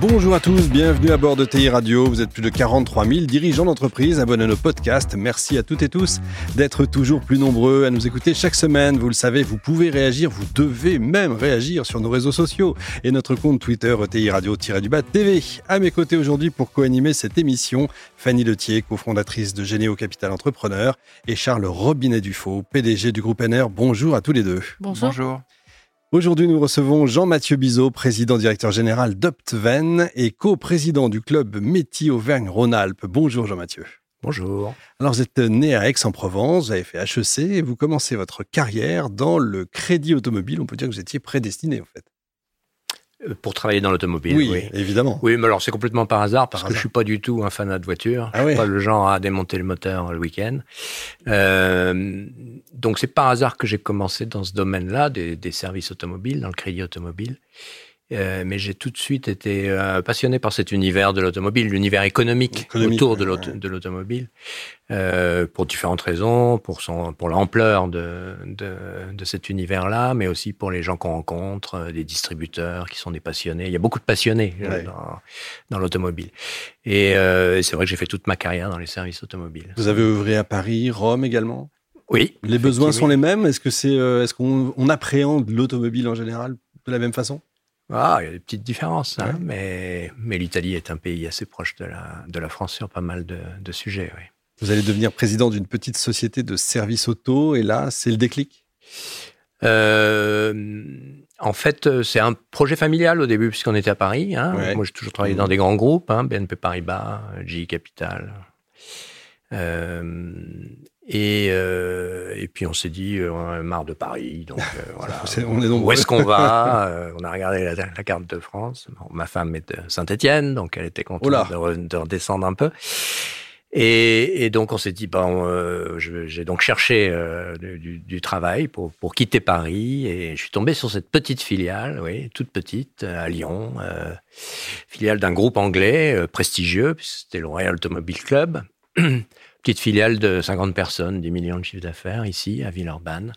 Bonjour à tous, bienvenue à bord de TI Radio. Vous êtes plus de 43 000 dirigeants d'entreprise abonnés à nos podcasts. Merci à toutes et tous d'être toujours plus nombreux à nous écouter chaque semaine. Vous le savez, vous pouvez réagir, vous devez même réagir sur nos réseaux sociaux et notre compte Twitter TI Radio-du-Bas TV. À mes côtés aujourd'hui pour co-animer cette émission, Fanny Letier, cofondatrice de Généo Capital Entrepreneur et Charles Robinet-Dufaux, PDG du groupe NR. Bonjour à tous les deux. Bonjour. Bonjour. Aujourd'hui, nous recevons Jean-Mathieu Bizot, président directeur général d'Optven et co-président du club métier Auvergne-Rhône-Alpes. Bonjour Jean-Mathieu. Bonjour. Alors, vous êtes né à Aix-en-Provence, vous avez fait HEC et vous commencez votre carrière dans le crédit automobile. On peut dire que vous étiez prédestiné en fait. Pour travailler dans l'automobile. Oui, évidemment. Oui, mais alors c'est complètement par hasard parce que je suis pas du tout un fanat de voiture. Ah suis pas le genre à démonter le moteur le week-end. Euh, donc c'est par hasard que j'ai commencé dans ce domaine-là des, des, services automobiles, dans le crédit automobile. Euh, mais j'ai tout de suite été euh, passionné par cet univers de l'automobile, l'univers économique, autour de l'automobile, euh, pour différentes raisons, pour son, pour l'ampleur de, de, de, cet univers-là, mais aussi pour les gens qu'on rencontre, euh, des distributeurs qui sont des passionnés. Il y a beaucoup de passionnés euh, dans, dans l'automobile. Et c'est vrai que j'ai fait toute ma carrière dans les services automobiles. Vous avez œuvré à Paris, Rome également? Oui. Les besoins sont les mêmes? Est-ce que c'est, est-ce qu'on on appréhende l'automobile en général de la même façon? Ah, il y a des petites différences, hein, mais, mais l'Italie est un pays assez proche de la, de la France sur pas mal de, de sujets. Oui. Vous allez devenir président d'une petite société de services auto, et là, c'est le déclic? Euh, En fait, c'est un projet familial au début, puisqu'on était à Paris. Hein. Moi, j'ai toujours travaillé dans des grands groupes, hein, BNP Paribas, GE Capital. Euh, et, euh, et puis on s'est dit, euh, on a marre de Paris, donc euh, voilà. on est Où est-ce qu'on va euh, On a regardé la, la, carte de France. ma femme est de Saint-Étienne, donc elle était contente de, de, redescendre un peu. Et, et donc on s'est dit, bon, euh, j'ai donc cherché du, du, travail pour, pour quitter Paris, et je suis tombé sur cette petite filiale, oui, toute petite, à Lyon, filiale d'un groupe anglais prestigieux, c'était le Royal Automobile Club. petite filiale de 50 personnes, 10 millions de chiffre d'affaires ici à Villeurbanne,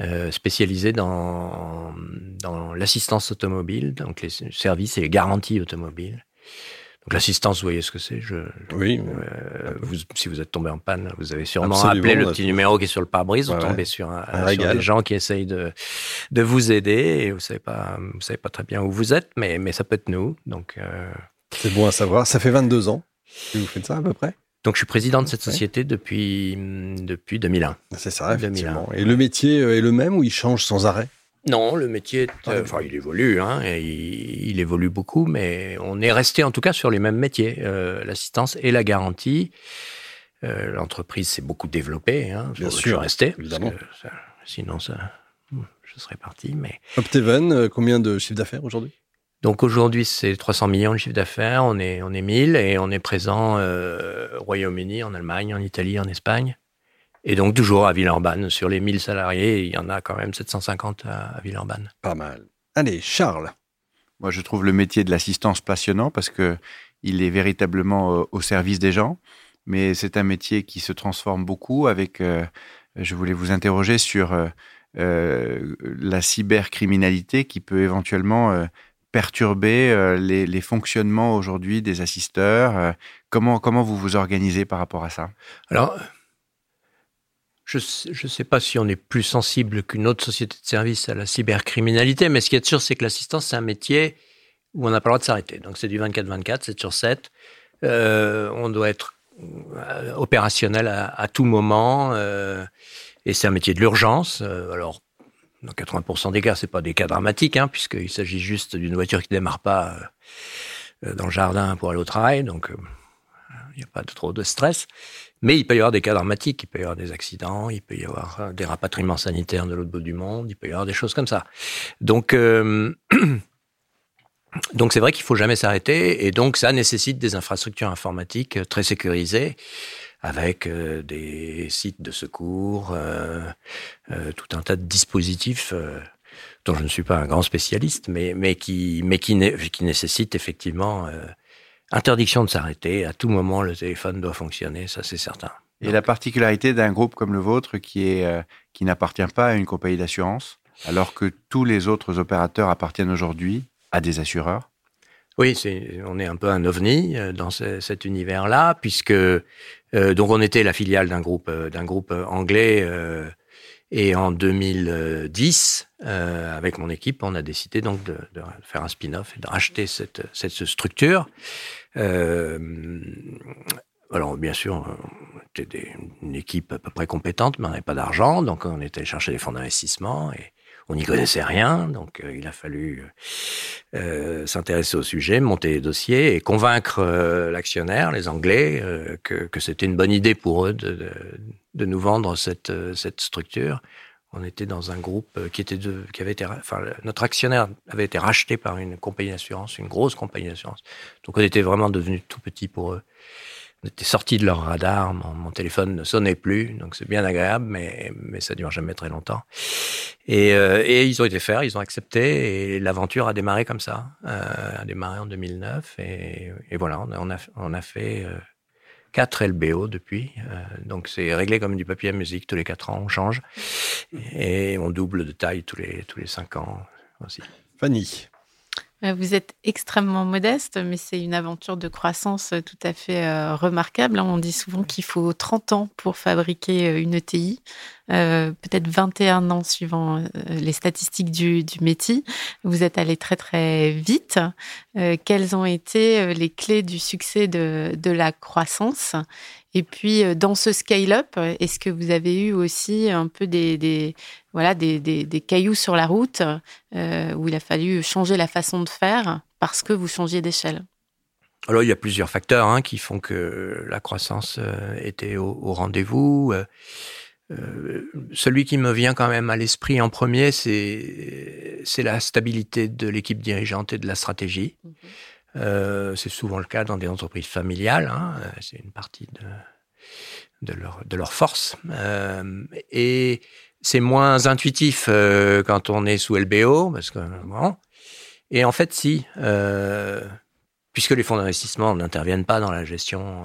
euh, spécialisée dans, dans l'assistance automobile, donc les services et les garanties automobiles. Donc l'assistance, vous voyez ce que c'est. Je, oui. Euh, vous, si vous êtes tombé en panne, vous avez sûrement appelé le petit numéro qui est sur le pare-brise. Vous tombez sur, un, sur des gens qui essayent de, de vous aider et vous savez pas, vous savez pas très bien où vous êtes, mais, mais ça peut être nous. Donc euh... c'est bon à savoir. Ça fait 22 ans que vous faites ça à peu près? Donc, je suis président de cette société depuis, depuis 2001. C'est ça, effectivement. Et le métier est le même ou il change sans arrêt? Non, le métier, euh, enfin, il évolue, hein, et il, évolue beaucoup, mais on est resté en tout cas sur les mêmes métiers, euh, l'assistance et la garantie. Euh, L'entreprise s'est beaucoup développée, hein, bien sûr, rester, évidemment. Ça, sinon, ça, je serais parti. Mais Opteven, euh, combien de chiffre d'affaires aujourd'hui? Donc aujourd'hui, c'est 300 millions de chiffre d'affaires, on est, on est 1000 et on est présent euh, au Royaume-Uni, en Allemagne, en Italie, en Espagne. Et donc toujours à Villeurbanne, sur les 1000 salariés, il y en a quand même 750 à, Villeurbanne. Pas mal. Allez, Charles. Moi, je trouve le métier de l'assistance passionnant parce que il est véritablement euh, au service des gens, mais c'est un métier qui se transforme beaucoup avec, euh, je voulais vous interroger sur la cybercriminalité qui peut éventuellement perturber euh, les, fonctionnements aujourd'hui des assisteurs euh, comment, comment vous vous organisez par rapport à ça? Alors, je ne sais pas si on est plus sensible qu'une autre société de service à la cybercriminalité, mais ce qui est sûr, c'est que l'assistance, c'est un métier où on n'a pas le droit de s'arrêter. Donc c'est du 24-24, 7 sur 7. Euh, on doit être opérationnel à tout moment. et c'est un métier de l'urgence. alors, dans 80% des cas, c'est pas des cas dramatiques, hein, puisqu'il s'agit juste d'une voiture qui démarre pas euh, dans le jardin pour aller au travail, donc euh, il n'y a pas de, trop de stress. Mais il peut y avoir des cas dramatiques, il peut y avoir des accidents, il peut y avoir euh, des rapatriements sanitaires de l'autre bout du monde, il peut y avoir des choses comme ça. Donc, donc c'est vrai qu'il faut jamais s'arrêter, et donc ça nécessite des infrastructures informatiques très sécurisées avec euh, des sites de secours, euh, euh, tout un tas de dispositifs dont je ne suis pas un grand spécialiste, mais, mais qui, mais qui, effectivement interdiction de s'arrêter. À tout moment, le téléphone doit fonctionner, ça c'est certain. Et la particularité d'un groupe comme le vôtre qui, est, qui n'appartient pas à une compagnie d'assurance, alors que tous les autres opérateurs appartiennent aujourd'hui à des assureurs oui, c'est, on est un peu un ovni euh, dans cet univers-là, puisque euh, donc on était la filiale d'un groupe euh, d'un groupe anglais. et en 2010, avec mon équipe, on a décidé donc de, faire un spin-off et de racheter cette, cette structure. alors bien sûr, on était une équipe à peu près compétente, mais on n'avait pas d'argent, donc on était chercher des fonds d'investissement et on n'y connaissait rien, donc euh, il a fallu euh, euh, s'intéresser au sujet, monter les dossiers et convaincre l'actionnaire, les Anglais, que, c'était une bonne idée pour eux de, nous vendre cette, cette structure. On était dans un groupe qui était de, qui avait été, enfin, notre actionnaire avait été racheté par une compagnie d'assurance, une grosse compagnie d'assurance. Donc on était vraiment devenu tout petit pour eux on était sorti de leur radar, mon, téléphone ne sonnait plus, donc c'est bien agréable, mais, mais ça dure jamais très longtemps. Et, euh, et, ils ont été faire, ils ont accepté, et l'aventure a démarré comme ça, euh, a démarré en 2009, et, et voilà, on a, on a fait euh, 4 LBO depuis, euh, donc c'est réglé comme du papier à musique, tous les 4 ans on change, et on double de taille tous les, tous les 5 ans aussi. Fanny vous êtes extrêmement modeste, mais c'est une aventure de croissance euh, tout à fait euh, remarquable. Hein. On dit souvent qu'il faut 30 ans pour fabriquer une ETI, peut-être 21 ans suivant les statistiques du, métier. Vous êtes allé très très vite. quelles ont été les clés du succès de, de la croissance? Et puis, euh, dans ce scale-up, est-ce que vous avez eu aussi un peu des, voilà, des, des, cailloux sur la route euh, où il a fallu changer la façon de faire parce que vous changiez d'échelle? Alors, il y a plusieurs facteurs hein, qui font que la croissance euh, était au, rendez-vous. celui qui me vient quand même à l'esprit en premier, c'est la stabilité de l'équipe dirigeante et de la stratégie. Mhm. Euh, c'est souvent le cas dans des entreprises familiales. Hein, euh, c'est une partie de, de, leur, de leur force. Euh, et c'est moins intuitif quand on est sous LBO, parce que bon. Et en fait, si, puisque les fonds d'investissement n'interviennent pas dans la gestion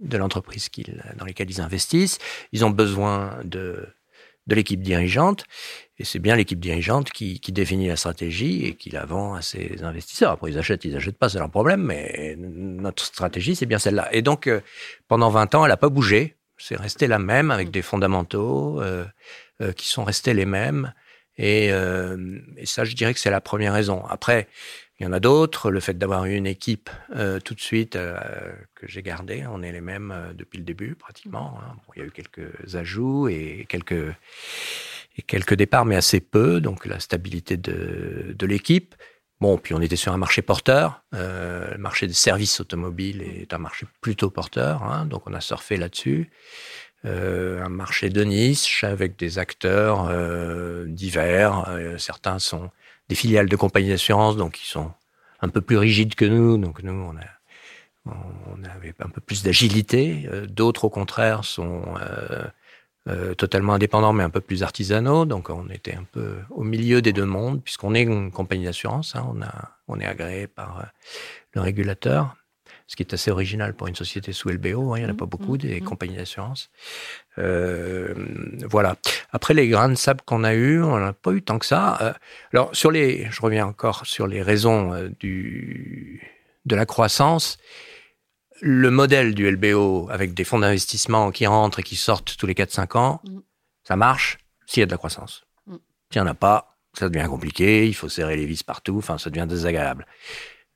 de l'entreprise dans lesquelles ils investissent, ils ont besoin de de l'équipe dirigeante. Et c'est bien l'équipe dirigeante qui, définit la stratégie et qui la vend à ses investisseurs. Après, ils achètent, ils achètent pas, c'est leur problème, mais notre stratégie, c'est bien celle-là. Et donc, euh, pendant 20 ans, elle n'a pas bougé. C'est resté la même avec des fondamentaux euh, euh, qui sont restés les mêmes. Et, et, ça, je dirais que c'est la première raison. Après, il y en a d'autres. Le fait d'avoir eu une équipe euh, tout de suite euh, que j'ai gardée, on est les mêmes euh, depuis le début pratiquement. Hein. il y a eu quelques ajouts et quelques et quelques départs, mais assez peu. Donc la stabilité de, de l'équipe. Bon, puis on était sur un marché porteur. le marché des services automobiles est un marché plutôt porteur, hein, donc on a surfé là-dessus. Un marché de niche avec des acteurs divers. certains sont des filiales de compagnies d'assurance, donc ils sont un peu plus rigides que nous. Donc nous, on, a, on avait un peu plus d'agilité. Euh, d'autres, au contraire, sont euh, euh, totalement indépendants, mais un peu plus artisanaux. Donc on était un peu au milieu des deux mondes, puisqu'on est une compagnie d'assurance. Hein, on, a, on est agréé par le régulateur ce qui est assez original pour une société sous LBO. Hein, il n'y en a pas mmh, beaucoup, des mmh. compagnies d'assurance. Euh, voilà. Après, les grains de sable qu'on a eu, on n'a pas eu tant que ça. Euh, alors, sur les, je reviens encore sur les raisons euh, du, de la croissance. Le modèle du LBO avec des fonds d'investissement qui rentrent et qui sortent tous les 4-5 ans, ça marche s'il y a de la croissance. S'il n'y en a pas, ça devient compliqué, il faut serrer les vis partout, enfin, ça devient désagréable.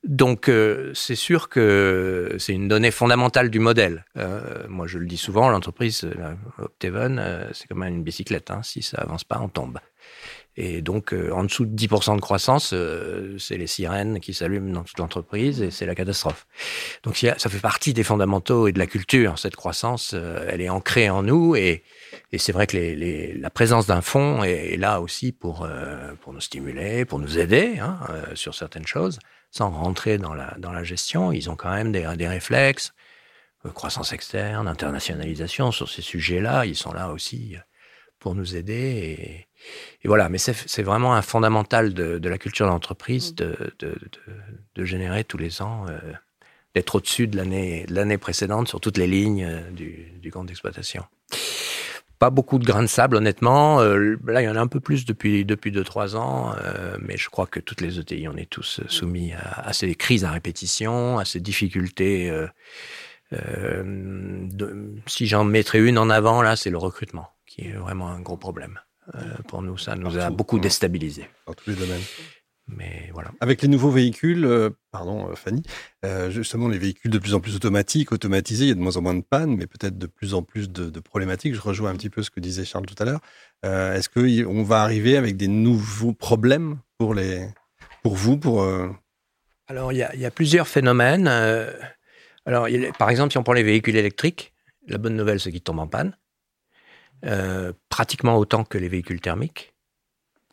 Donc euh, c'est sûr que c'est une donnée fondamentale du modèle. Euh, moi je le dis souvent, l'entreprise euh, Opteven, c'est comme une bicyclette. Hein. si ça avance pas, on tombe. Et donc en dessous de 10% de croissance, c'est les sirènes qui s'allument dans toute l'entreprise et c'est la catastrophe. Donc ça fait partie des fondamentaux et de la culture. Cette croissance, elle est ancrée en nous et, et c'est vrai que les, la présence d'un fonds est, là aussi pour, pour nous stimuler, pour nous aider hein, sur certaines choses sans rentrer dans la, dans la gestion, ils ont quand même des, des réflexes, euh, croissance externe, internationalisation, sur ces sujets-là, ils sont là aussi pour nous aider. Et, et voilà, mais c'est vraiment un fondamental de, de la culture d'entreprise mm. de, de, de, générer tous les ans, euh, d'être au-dessus de l'année précédente sur toutes les lignes euh, du, du compte d'exploitation. Pas beaucoup de grains de sable, honnêtement. Euh, là, il y en a un peu plus depuis depuis deux trois ans, mais je crois que toutes les ETI, on est tous soumis à, à ces crises à répétition, à ces difficultés. si j'en mettrais une en avant, là, c'est le recrutement, qui est vraiment un gros problème. Euh, pour nous, ça nous a beaucoup déstabilisé. Dans tous les domaines. Mais voilà. Avec les nouveaux véhicules, euh, pardon euh, Fanny, justement les véhicules de plus en plus automatiques, automatisés, il y a de moins en moins de pannes, mais peut-être de plus en plus de, problématiques. Je rejoins un petit peu ce que disait Charles tout à l'heure. Est-ce qu'on va arriver avec des nouveaux problèmes pour, les, pour vous pour, Alors il y, a, y, a, plusieurs phénomènes. alors par exemple, si on prend les véhicules électriques, la bonne nouvelle c'est qu'ils tombent en panne. Euh, pratiquement autant que les véhicules thermiques,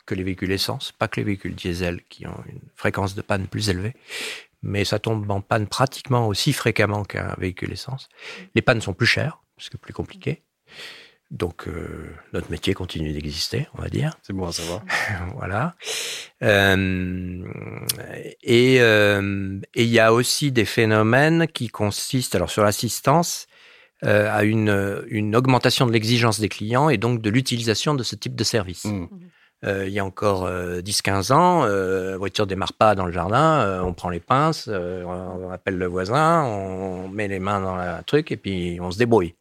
que les véhicules essence, pas que les véhicules diesel qui ont une fréquence de panne plus élevée, mais ça tombe en panne pratiquement aussi fréquemment qu'un véhicule essence. Les pannes sont plus chères, parce que plus compliqué. Donc euh, notre métier continue d'exister, on va dire. C'est bon à savoir. voilà. Euh, et il y a aussi des phénomènes qui consistent, alors sur l'assistance, euh, à une, une, augmentation de l'exigence des clients et donc de l'utilisation de ce type de service. Mmh. Euh, il y a encore 10-15 euh, ans, la voiture démarre pas dans le jardin, on prend les pinces, on appelle le voisin, on met les mains dans le truc et puis on se débrouille.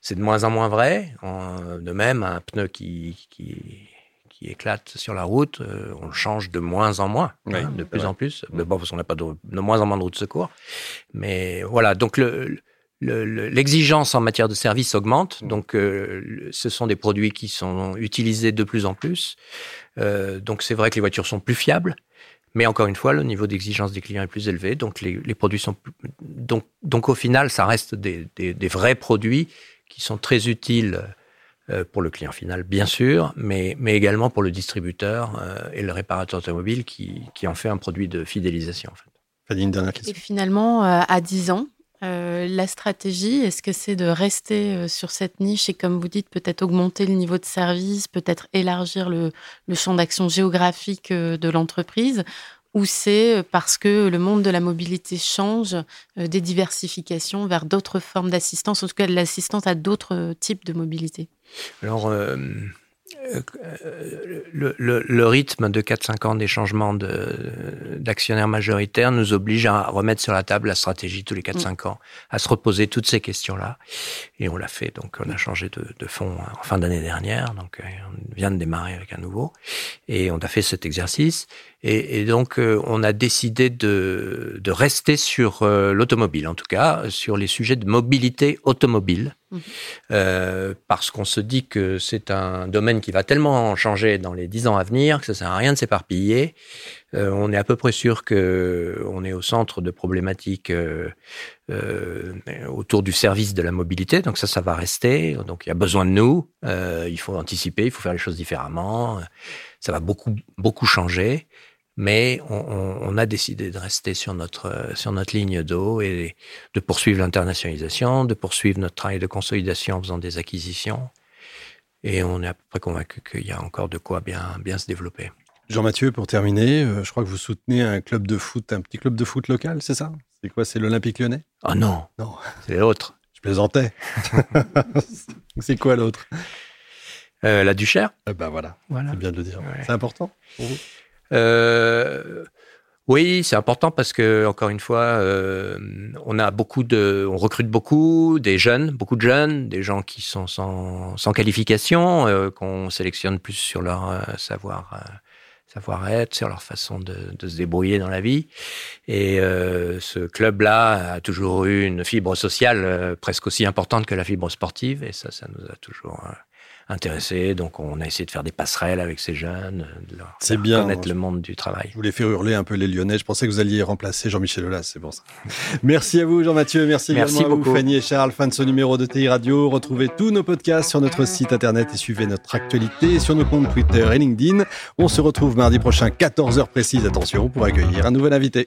C'est de moins en moins vrai. de même, un pneu qui, qui, qui éclate sur la route, on le change de moins en moins, hein, de plus en plus. Mais bon, parce qu'on n'a pas de, de, moins en moins de routes de secours. Mais voilà, donc le, l'exigence en matière de service augmente, mmh. donc euh, ce sont des produits qui sont utilisés de plus en plus. Euh, donc c'est vrai que les voitures sont plus fiables, mais encore une fois, le niveau d'exigence des clients est plus élevé, donc les, produits sont plus, donc donc au final, ça reste des, des, vrais produits qui sont très utiles euh, pour le client final, bien sûr, mais, mais également pour le distributeur et le réparateur automobile qui, qui en fait un produit de fidélisation. En fait. une dernière question. Et finalement, à 10 ans, euh, la stratégie, est-ce que c'est de rester euh, sur cette niche et, comme vous dites, peut-être augmenter le niveau de service, peut-être élargir le, champ d'action géographique euh, de l'entreprise? Ou c'est parce que le monde de la mobilité change, des diversifications vers d'autres formes d'assistance, en tout cas de l'assistance à d'autres types de mobilité? Alors, le, le, rythme de 4-5 ans des changements d'actionnaires majoritaires nous oblige à remettre sur la table la stratégie tous les 4-5 mm. ans, à se reposer toutes ces questions-là. Et on l'a fait. Donc, on a changé de, de fonds en fin d'année dernière. Donc, euh, on vient de démarrer avec un nouveau. Et on a fait cet exercice. Et, et donc, euh, on a décidé de, de rester sur euh, l'automobile, en tout cas, sur les sujets de mobilité automobile. Mhm. Euh, parce qu'on se dit que c'est un domaine qui va tellement changer dans les dix ans à venir que ça sert à rien de s'éparpiller. Euh, on est à peu près sûr que on est au centre de problématiques euh, autour du service de la mobilité, donc ça, ça va rester. Donc il y a besoin de nous. Il faut anticiper, il faut faire les choses différemment. Ça va beaucoup beaucoup changer mais on, a décidé de rester sur notre sur notre ligne d'eau et de poursuivre l'internationalisation, de poursuivre notre travail de consolidation en faisant des acquisitions. Et on est à peu près convaincu qu'il y a encore de quoi bien bien se développer. Jean-Mathieu, pour terminer, euh, je crois que vous soutenez un club de foot, un petit club de foot local, c'est ça? C'est quoi C'est l'Olympique lyonnais? Ah non, non, c'est l'autre. Je plaisantais. c'est quoi l'autre? Euh, La Duchère. Ben voilà, voilà. c'est bien de le dire. C'est important pour vous? Euh, oui, c'est important parce que encore une fois, euh, on a beaucoup de, on recrute beaucoup des jeunes, beaucoup de jeunes, des gens qui sont sans, sans qualification, euh, qu'on sélectionne plus sur leur euh, savoir euh, savoir-être, sur leur façon de, de, se débrouiller dans la vie. Et ce club-là a toujours eu une fibre sociale presque aussi importante que la fibre sportive, et ça, ça nous a toujours intéressés. Donc, on a essayé de faire des passerelles avec ces jeunes, de leur, bien, connaître le monde du travail. Je voulais faire hurler un peu les Lyonnais. Je pensais que vous alliez remplacer Jean-Michel Aulas, c'est bon ça. Merci à vous, Jean-Mathieu. Merci, Merci également beaucoup. à vous, Fanny et Charles. Fin de ce numéro de TI Radio. Retrouvez tous nos podcasts sur notre site internet et suivez notre actualité sur nos comptes Twitter et LinkedIn. On se retrouve mardi prochain, 14h précise, attention, pour accueillir un nouvel invité.